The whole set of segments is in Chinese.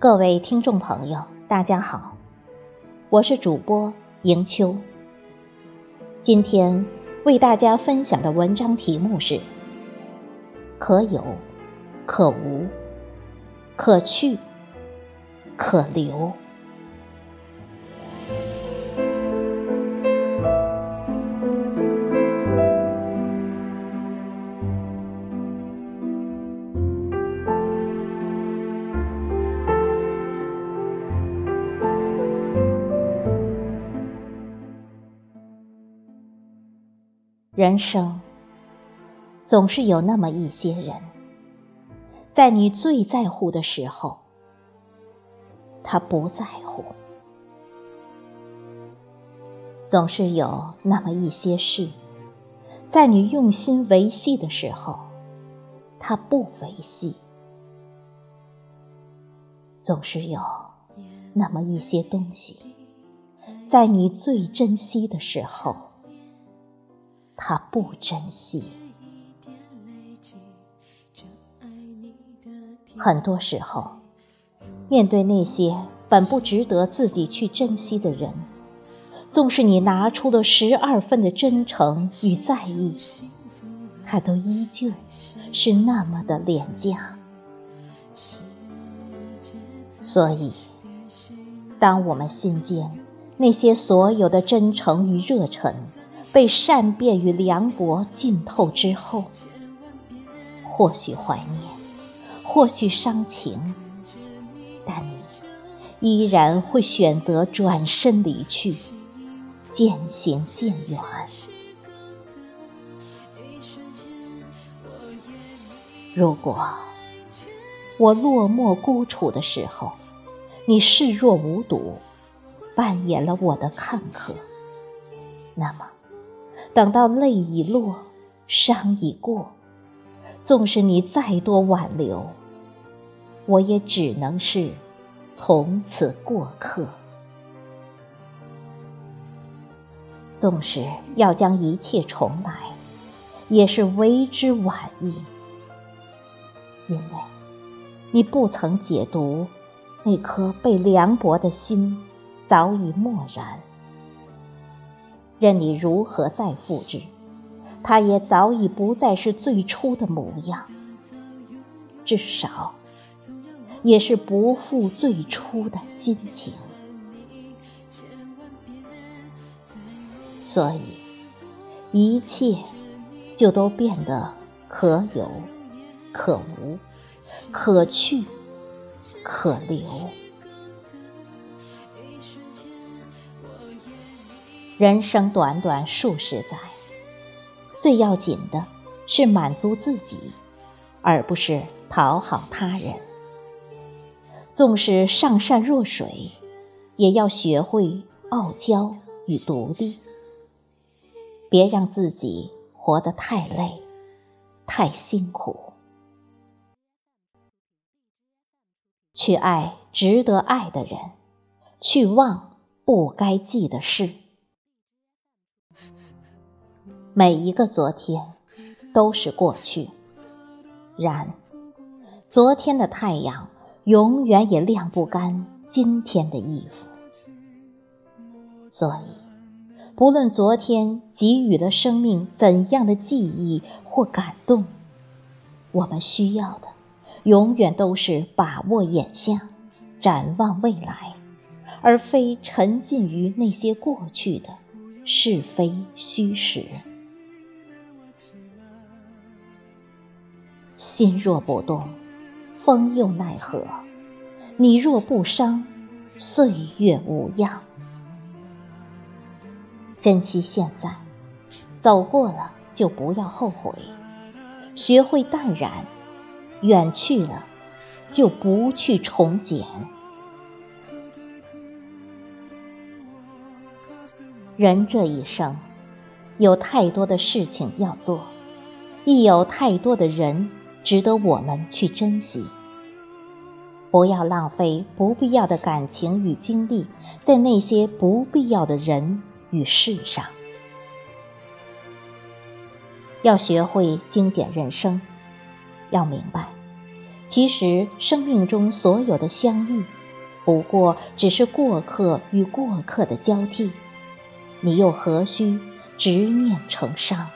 各位听众朋友，大家好。我是主播迎秋，今天为大家分享的文章题目是：可有，可无，可去，可留。人生总是有那么一些人，在你最在乎的时候，他不在乎；总是有那么一些事，在你用心维系的时候，他不维系；总是有那么一些东西，在你最珍惜的时候。他不珍惜，很多时候，面对那些本不值得自己去珍惜的人，纵使你拿出了十二分的真诚与在意，他都依旧是那么的廉价。所以，当我们心间那些所有的真诚与热忱，被善变与凉薄浸透之后，或许怀念，或许伤情，但你依然会选择转身离去，渐行渐远。如果我落寞孤处的时候，你视若无睹，扮演了我的看客，那么。等到泪已落，伤已过，纵使你再多挽留，我也只能是从此过客。纵使要将一切重来，也是为之晚矣。因为你不曾解读那颗被凉薄的心，早已漠然。任你如何再复制，它也早已不再是最初的模样。至少，也是不复最初的心情。所以，一切就都变得可有可无，可去可留。人生短短数十载，最要紧的是满足自己，而不是讨好他人。纵使上善若水，也要学会傲娇与独立。别让自己活得太累，太辛苦。去爱值得爱的人，去忘不该记的事。每一个昨天都是过去，然昨天的太阳永远也晾不干今天的衣服。所以，不论昨天给予了生命怎样的记忆或感动，我们需要的永远都是把握眼下，展望未来，而非沉浸于那些过去的是非虚实。心若不动，风又奈何？你若不伤，岁月无恙。珍惜现在，走过了就不要后悔。学会淡然，远去了就不去重捡。人这一生，有太多的事情要做，亦有太多的人值得我们去珍惜。不要浪费不必要的感情与精力在那些不必要的人与事上。要学会精简人生，要明白，其实生命中所有的相遇，不过只是过客与过客的交替，你又何须执念成伤？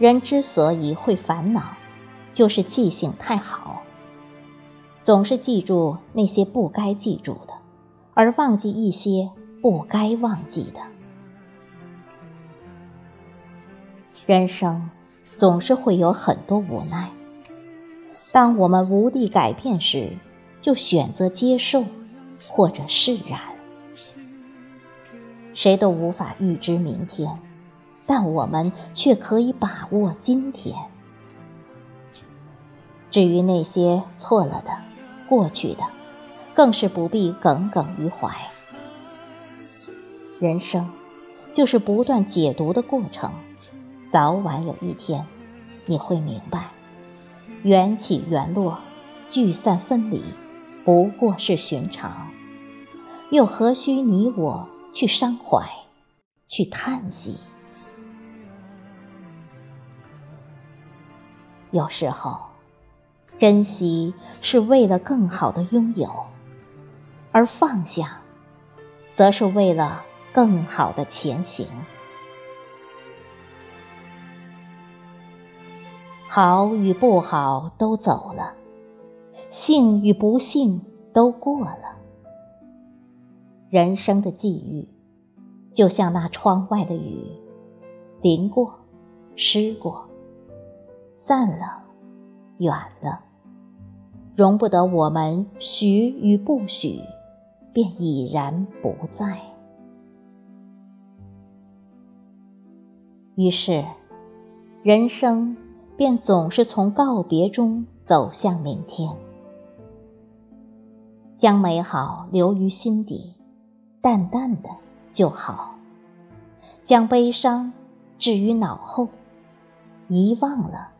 人之所以会烦恼。就是记性太好，总是记住那些不该记住的，而忘记一些不该忘记的。人生总是会有很多无奈，当我们无力改变时，就选择接受或者释然。谁都无法预知明天，但我们却可以把握今天。至于那些错了的、过去的，更是不必耿耿于怀。人生就是不断解读的过程，早晚有一天，你会明白，缘起缘落、聚散分离，不过是寻常，又何须你我去伤怀、去叹息？有时候。珍惜是为了更好的拥有，而放下，则是为了更好的前行。好与不好都走了，幸与不幸都过了。人生的际遇，就像那窗外的雨，淋过，湿过，散了，远了。容不得我们许与不许，便已然不在。于是，人生便总是从告别中走向明天。将美好留于心底，淡淡的就好；将悲伤置于脑后，遗忘了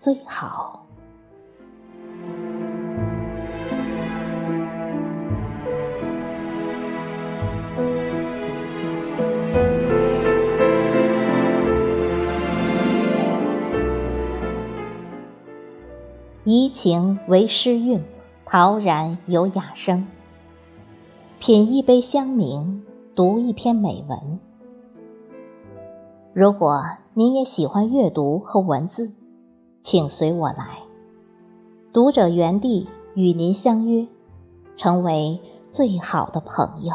最好。怡情为诗韵，陶然有雅声。品一杯香茗，读一篇美文。如果您也喜欢阅读和文字，请随我来，读者园地与您相约，成为最好的朋友。